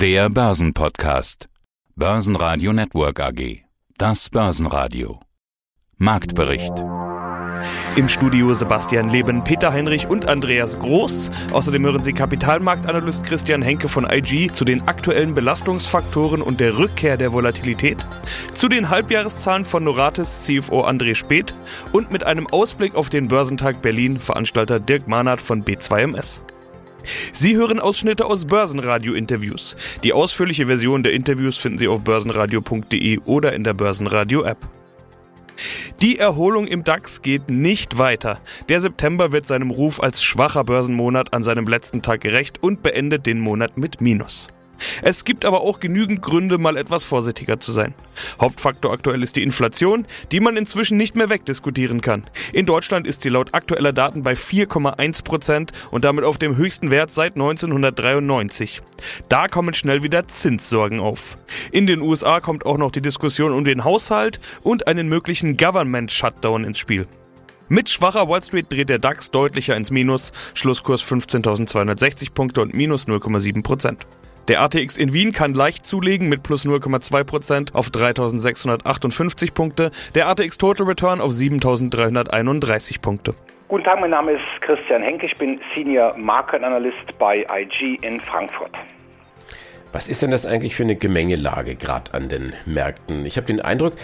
Der Börsenpodcast. Börsenradio Network AG. Das Börsenradio. Marktbericht. Im Studio Sebastian Leben, Peter Heinrich und Andreas Groß. Außerdem hören Sie Kapitalmarktanalyst Christian Henke von IG zu den aktuellen Belastungsfaktoren und der Rückkehr der Volatilität, zu den Halbjahreszahlen von Noratis CFO André Speth und mit einem Ausblick auf den Börsentag Berlin Veranstalter Dirk Mahnert von B2MS. Sie hören Ausschnitte aus Börsenradio-Interviews. Die ausführliche Version der Interviews finden Sie auf börsenradio.de oder in der Börsenradio-App. Die Erholung im DAX geht nicht weiter. Der September wird seinem Ruf als schwacher Börsenmonat an seinem letzten Tag gerecht und beendet den Monat mit Minus. Es gibt aber auch genügend Gründe, mal etwas vorsichtiger zu sein. Hauptfaktor aktuell ist die Inflation, die man inzwischen nicht mehr wegdiskutieren kann. In Deutschland ist sie laut aktueller Daten bei 4,1 Prozent und damit auf dem höchsten Wert seit 1993. Da kommen schnell wieder Zinssorgen auf. In den USA kommt auch noch die Diskussion um den Haushalt und einen möglichen Government Shutdown ins Spiel. Mit schwacher Wall Street dreht der DAX deutlicher ins Minus, Schlusskurs 15.260 Punkte und minus 0,7 Prozent. Der ATX in Wien kann leicht zulegen mit plus 0,2% auf 3658 Punkte, der ATX Total Return auf 7331 Punkte. Guten Tag, mein Name ist Christian Henke, ich bin Senior Market Analyst bei IG in Frankfurt. Was ist denn das eigentlich für eine Gemengelage gerade an den Märkten? Ich habe den Eindruck,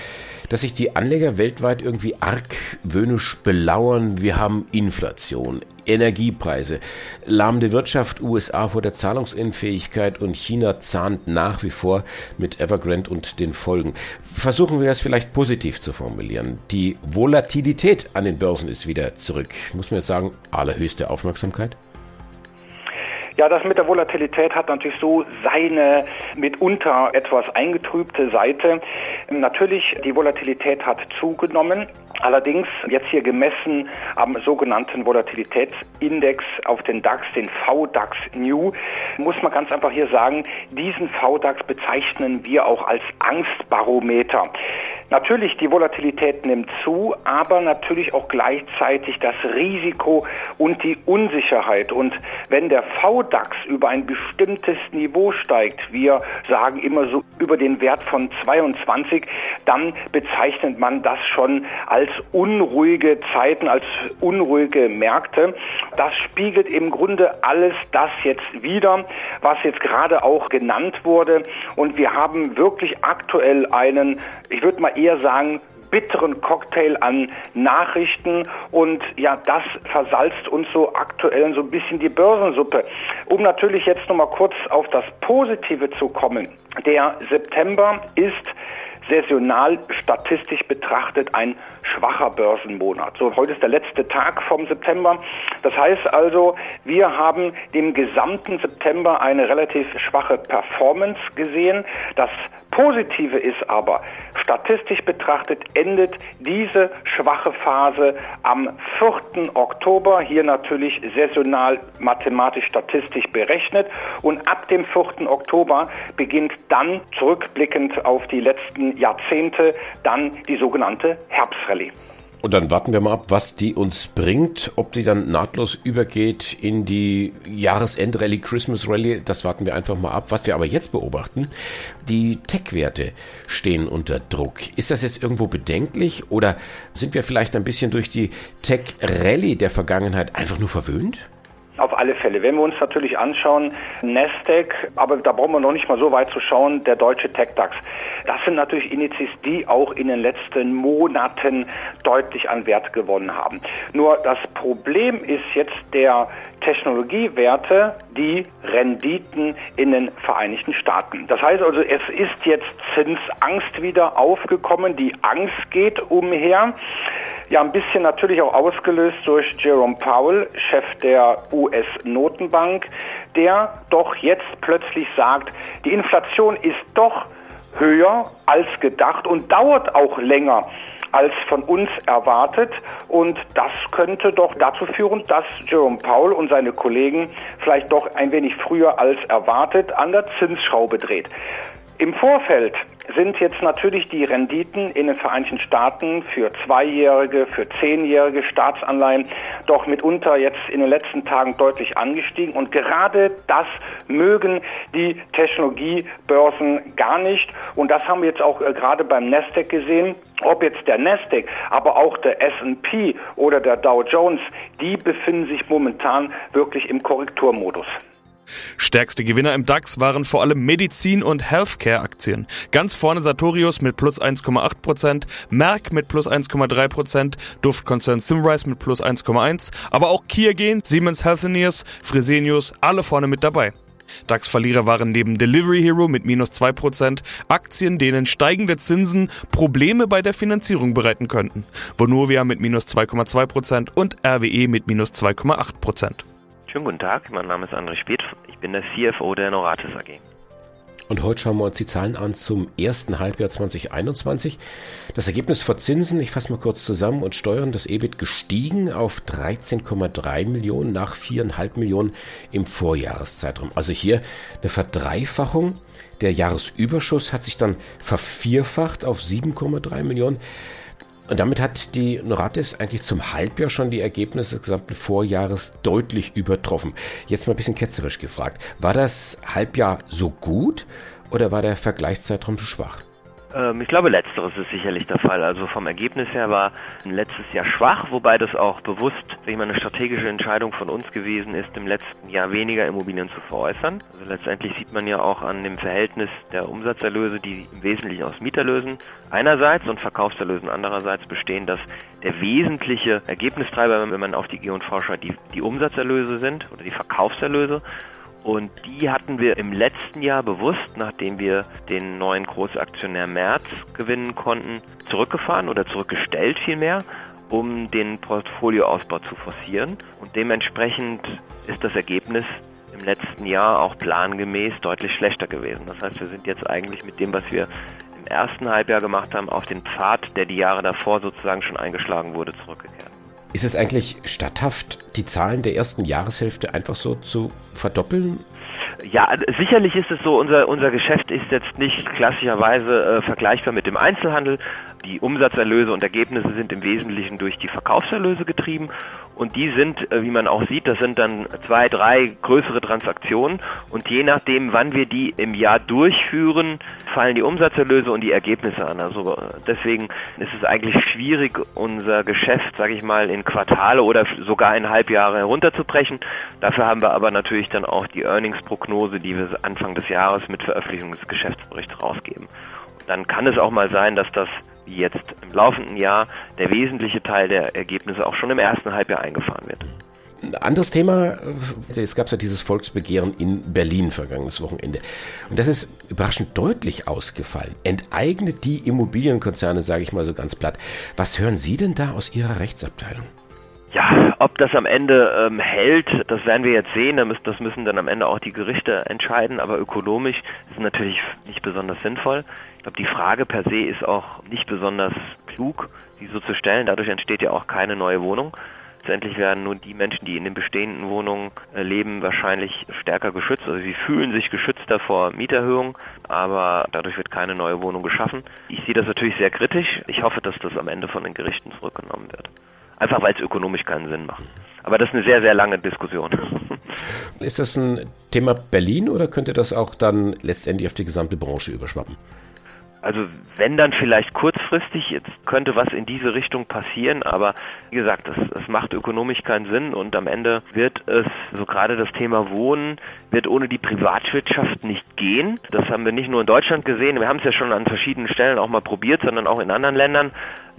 dass sich die Anleger weltweit irgendwie argwöhnisch belauern. Wir haben Inflation, Energiepreise, lahmende Wirtschaft, USA vor der Zahlungsunfähigkeit und China zahnt nach wie vor mit Evergrande und den Folgen. Versuchen wir es vielleicht positiv zu formulieren. Die Volatilität an den Börsen ist wieder zurück. Muss man jetzt sagen, allerhöchste Aufmerksamkeit? Ja, das mit der Volatilität hat natürlich so seine mitunter etwas eingetrübte Seite. Natürlich, die Volatilität hat zugenommen. Allerdings jetzt hier gemessen am sogenannten Volatilitätsindex auf den DAX, den VDAX New, muss man ganz einfach hier sagen, diesen VDAX bezeichnen wir auch als Angstbarometer. Natürlich, die Volatilität nimmt zu, aber natürlich auch gleichzeitig das Risiko und die Unsicherheit. Und wenn der VDAX über ein bestimmtes Niveau steigt, wir sagen immer so über den Wert von 22, dann bezeichnet man das schon als unruhige Zeiten, als unruhige Märkte. Das spiegelt im Grunde alles das jetzt wieder, was jetzt gerade auch genannt wurde. Und wir haben wirklich aktuell einen, ich würde mal eher sagen, bitteren Cocktail an Nachrichten und ja, das versalzt uns so aktuell so ein bisschen die Börsensuppe. Um natürlich jetzt nochmal kurz auf das Positive zu kommen. Der September ist saisonal statistisch betrachtet ein schwacher Börsenmonat. So, heute ist der letzte Tag vom September. Das heißt also, wir haben dem gesamten September eine relativ schwache Performance gesehen. Das Positive ist aber, statistisch betrachtet endet diese schwache Phase am 4. Oktober, hier natürlich saisonal mathematisch statistisch berechnet. Und ab dem 4. Oktober beginnt dann zurückblickend auf die letzten Jahrzehnte dann die sogenannte Herbstrallye. Und dann warten wir mal ab, was die uns bringt, ob die dann nahtlos übergeht in die Jahresend-Rallye, Christmas-Rallye, das warten wir einfach mal ab. Was wir aber jetzt beobachten, die Tech-Werte stehen unter Druck. Ist das jetzt irgendwo bedenklich oder sind wir vielleicht ein bisschen durch die Tech-Rallye der Vergangenheit einfach nur verwöhnt? Auf alle Fälle. Wenn wir uns natürlich anschauen, Nasdaq, aber da brauchen wir noch nicht mal so weit zu schauen, der deutsche TechDAX. Das sind natürlich Indizes, die auch in den letzten Monaten deutlich an Wert gewonnen haben. Nur das Problem ist jetzt der Technologiewerte, die Renditen in den Vereinigten Staaten. Das heißt also, es ist jetzt Zinsangst wieder aufgekommen. Die Angst geht umher. Ja, ein bisschen natürlich auch ausgelöst durch Jerome Powell, Chef der US-Notenbank, der doch jetzt plötzlich sagt, die Inflation ist doch höher als gedacht und dauert auch länger als von uns erwartet. Und das könnte doch dazu führen, dass Jerome Powell und seine Kollegen vielleicht doch ein wenig früher als erwartet an der Zinsschraube dreht. Im Vorfeld sind jetzt natürlich die Renditen in den Vereinigten Staaten für zweijährige, für zehnjährige Staatsanleihen doch mitunter jetzt in den letzten Tagen deutlich angestiegen. Und gerade das mögen die Technologiebörsen gar nicht. Und das haben wir jetzt auch äh, gerade beim Nasdaq gesehen. Ob jetzt der Nasdaq, aber auch der S&P oder der Dow Jones, die befinden sich momentan wirklich im Korrekturmodus. Stärkste Gewinner im DAX waren vor allem Medizin- und Healthcare-Aktien. Ganz vorne Sartorius mit plus 1,8%, Merck mit plus 1,3%, Duftkonzern Simrise mit plus 1,1%, aber auch Kiergen, Siemens Healthineers, Fresenius, alle vorne mit dabei. DAX-Verlierer waren neben Delivery Hero mit minus 2%, Aktien, denen steigende Zinsen Probleme bei der Finanzierung bereiten könnten. Vonovia mit minus 2,2% und RWE mit minus 2,8%. Schönen guten Tag, mein Name ist André Speth, ich bin der CFO der Noratis AG. Und heute schauen wir uns die Zahlen an zum ersten Halbjahr 2021. Das Ergebnis vor Zinsen, ich fasse mal kurz zusammen, und Steuern, das EBIT gestiegen auf 13,3 Millionen nach 4,5 Millionen im Vorjahreszeitraum. Also hier eine Verdreifachung. Der Jahresüberschuss hat sich dann vervierfacht auf 7,3 Millionen. Und damit hat die Noratis eigentlich zum Halbjahr schon die Ergebnisse des gesamten Vorjahres deutlich übertroffen. Jetzt mal ein bisschen ketzerisch gefragt. War das Halbjahr so gut oder war der Vergleichszeitraum zu schwach? Ähm, ich glaube, letzteres ist sicherlich der Fall. Also vom Ergebnis her war letztes Jahr schwach, wobei das auch bewusst ich meine, eine strategische Entscheidung von uns gewesen ist, im letzten Jahr weniger Immobilien zu veräußern. Also letztendlich sieht man ja auch an dem Verhältnis der Umsatzerlöse, die im Wesentlichen aus Mieterlösen einerseits und Verkaufserlösen andererseits bestehen, dass der wesentliche Ergebnistreiber, wenn man auf die G&V schaut, die, die Umsatzerlöse sind oder die Verkaufserlöse. Und die hatten wir im letzten Jahr bewusst, nachdem wir den neuen Großaktionär März gewinnen konnten, zurückgefahren oder zurückgestellt vielmehr, um den Portfolioausbau zu forcieren. Und dementsprechend ist das Ergebnis im letzten Jahr auch plangemäß deutlich schlechter gewesen. Das heißt, wir sind jetzt eigentlich mit dem, was wir im ersten Halbjahr gemacht haben, auf den Pfad, der die Jahre davor sozusagen schon eingeschlagen wurde, zurückgekehrt. Ist es eigentlich statthaft, die Zahlen der ersten Jahreshälfte einfach so zu verdoppeln? Ja, sicherlich ist es so, unser, unser Geschäft ist jetzt nicht klassischerweise äh, vergleichbar mit dem Einzelhandel. Die Umsatzerlöse und Ergebnisse sind im Wesentlichen durch die Verkaufserlöse getrieben und die sind, äh, wie man auch sieht, das sind dann zwei, drei größere Transaktionen und je nachdem, wann wir die im Jahr durchführen, fallen die Umsatzerlöse und die Ergebnisse an. Also äh, deswegen ist es eigentlich schwierig, unser Geschäft, sage ich mal, in Quartale oder sogar in Halbjahre herunterzubrechen. Dafür haben wir aber natürlich dann auch die Earnings-Prognose, die wir Anfang des Jahres mit Veröffentlichung des Geschäftsberichts rausgeben. Und dann kann es auch mal sein, dass das jetzt im laufenden Jahr der wesentliche Teil der Ergebnisse auch schon im ersten Halbjahr eingefahren wird. Ein anderes Thema, äh, es gab ja dieses Volksbegehren in Berlin vergangenes Wochenende. Und das ist überraschend deutlich ausgefallen. Enteignet die Immobilienkonzerne, sage ich mal so ganz platt. Was hören Sie denn da aus Ihrer Rechtsabteilung? Ja, ob das am Ende ähm, hält, das werden wir jetzt sehen. Das müssen dann am Ende auch die Gerichte entscheiden. Aber ökonomisch ist es natürlich nicht besonders sinnvoll. Ich glaube, die Frage per se ist auch nicht besonders klug, die so zu stellen. Dadurch entsteht ja auch keine neue Wohnung. Letztendlich werden nur die Menschen, die in den bestehenden Wohnungen äh, leben, wahrscheinlich stärker geschützt. Also sie fühlen sich geschützter vor Mieterhöhung, aber dadurch wird keine neue Wohnung geschaffen. Ich sehe das natürlich sehr kritisch. Ich hoffe, dass das am Ende von den Gerichten zurückgenommen wird. Einfach weil es ökonomisch keinen Sinn macht. Aber das ist eine sehr, sehr lange Diskussion. Ist das ein Thema Berlin oder könnte das auch dann letztendlich auf die gesamte Branche überschwappen? Also wenn dann vielleicht kurzfristig, jetzt könnte was in diese Richtung passieren, aber wie gesagt, es, macht ökonomisch keinen Sinn und am Ende wird es, so gerade das Thema Wohnen, wird ohne die Privatwirtschaft nicht gehen. Das haben wir nicht nur in Deutschland gesehen, wir haben es ja schon an verschiedenen Stellen auch mal probiert, sondern auch in anderen Ländern.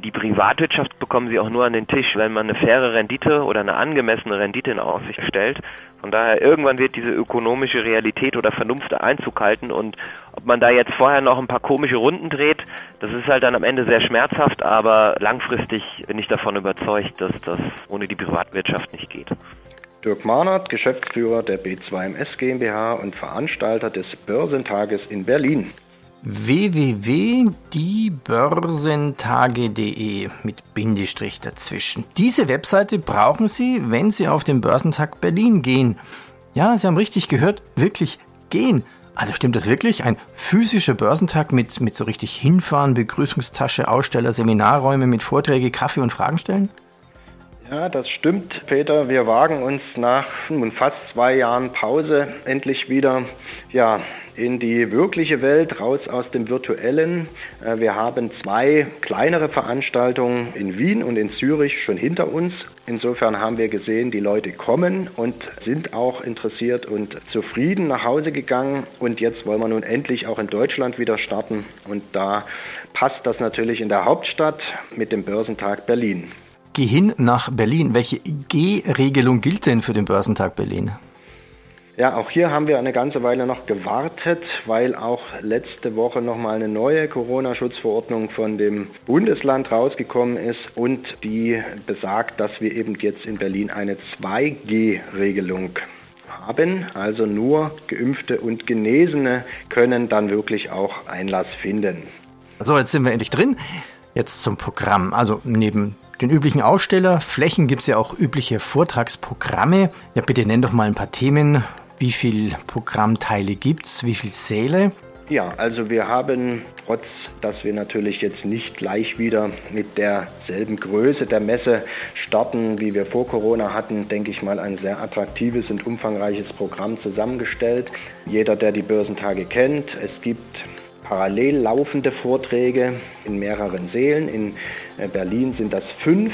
Die Privatwirtschaft bekommen sie auch nur an den Tisch, wenn man eine faire Rendite oder eine angemessene Rendite in Aussicht stellt. Von daher, irgendwann wird diese ökonomische Realität oder Vernunft Einzug halten und ob man da jetzt vorher noch ein paar komische Runden dreht, das ist halt dann am Ende sehr schmerzhaft, aber langfristig bin ich davon überzeugt, dass das ohne die Privatwirtschaft nicht geht. Dirk Mahnert, Geschäftsführer der B2MS GmbH und Veranstalter des Börsentages in Berlin www.diebörsentage.de mit Bindestrich dazwischen. Diese Webseite brauchen Sie, wenn Sie auf den Börsentag Berlin gehen. Ja, Sie haben richtig gehört, wirklich gehen. Also stimmt das wirklich? Ein physischer Börsentag mit, mit so richtig hinfahren, Begrüßungstasche, Aussteller, Seminarräume mit Vorträge, Kaffee und Fragen stellen? Ja, das stimmt, Peter. Wir wagen uns nach fast zwei Jahren Pause endlich wieder ja, in die wirkliche Welt, raus aus dem virtuellen. Äh, wir haben zwei kleinere Veranstaltungen in Wien und in Zürich schon hinter uns. Insofern haben wir gesehen, die Leute kommen und sind auch interessiert und zufrieden nach Hause gegangen. Und jetzt wollen wir nun endlich auch in Deutschland wieder starten. Und da passt das natürlich in der Hauptstadt mit dem Börsentag Berlin. Geh hin nach Berlin. Welche G-Regelung gilt denn für den Börsentag Berlin? Ja, auch hier haben wir eine ganze Weile noch gewartet, weil auch letzte Woche nochmal eine neue Corona-Schutzverordnung von dem Bundesland rausgekommen ist und die besagt, dass wir eben jetzt in Berlin eine 2G-Regelung haben. Also nur Geimpfte und Genesene können dann wirklich auch Einlass finden. So, jetzt sind wir endlich drin. Jetzt zum Programm. Also neben den üblichen Ausstellerflächen gibt es ja auch übliche Vortragsprogramme. Ja, bitte nenn doch mal ein paar Themen. Wie viele Programmteile gibt es? Wie viele Säle? Ja, also wir haben, trotz dass wir natürlich jetzt nicht gleich wieder mit derselben Größe der Messe starten, wie wir vor Corona hatten, denke ich mal, ein sehr attraktives und umfangreiches Programm zusammengestellt. Jeder, der die Börsentage kennt, es gibt parallel laufende Vorträge in mehreren Sälen. In äh, Berlin sind das fünf.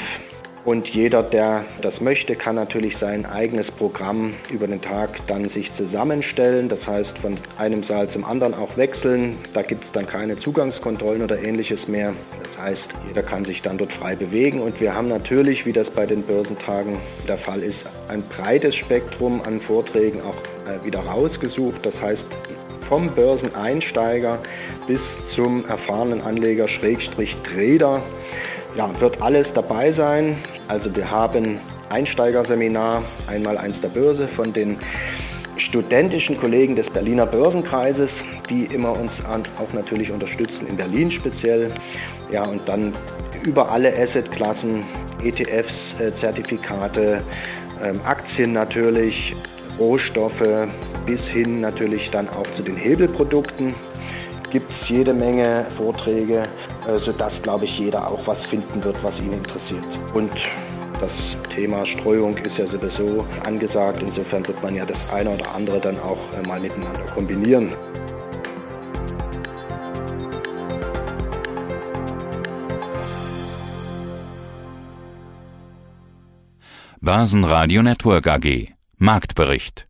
Und jeder, der das möchte, kann natürlich sein eigenes Programm über den Tag dann sich zusammenstellen. Das heißt, von einem Saal zum anderen auch wechseln. Da gibt es dann keine Zugangskontrollen oder ähnliches mehr. Das heißt, jeder kann sich dann dort frei bewegen. Und wir haben natürlich, wie das bei den Börsentagen der Fall ist, ein breites Spektrum an Vorträgen auch äh, wieder rausgesucht. Das heißt, vom Börseneinsteiger bis zum erfahrenen Anleger Schrägstrich Trader. Ja, wird alles dabei sein. Also wir haben Einsteigerseminar, einmal eins der Börse von den studentischen Kollegen des Berliner Börsenkreises, die immer uns auch natürlich unterstützen, in Berlin speziell. Ja, und dann über alle Assetklassen, ETFs, äh, Zertifikate, ähm, Aktien natürlich, Rohstoffe bis hin natürlich dann auch zu den Hebelprodukten gibt es jede Menge Vorträge, äh, sodass, glaube ich, jeder auch was finden wird, was ihn interessiert. Und das Thema Streuung ist ja sowieso angesagt. Insofern wird man ja das eine oder andere dann auch äh, mal miteinander kombinieren. Basen Radio Network AG Marktbericht.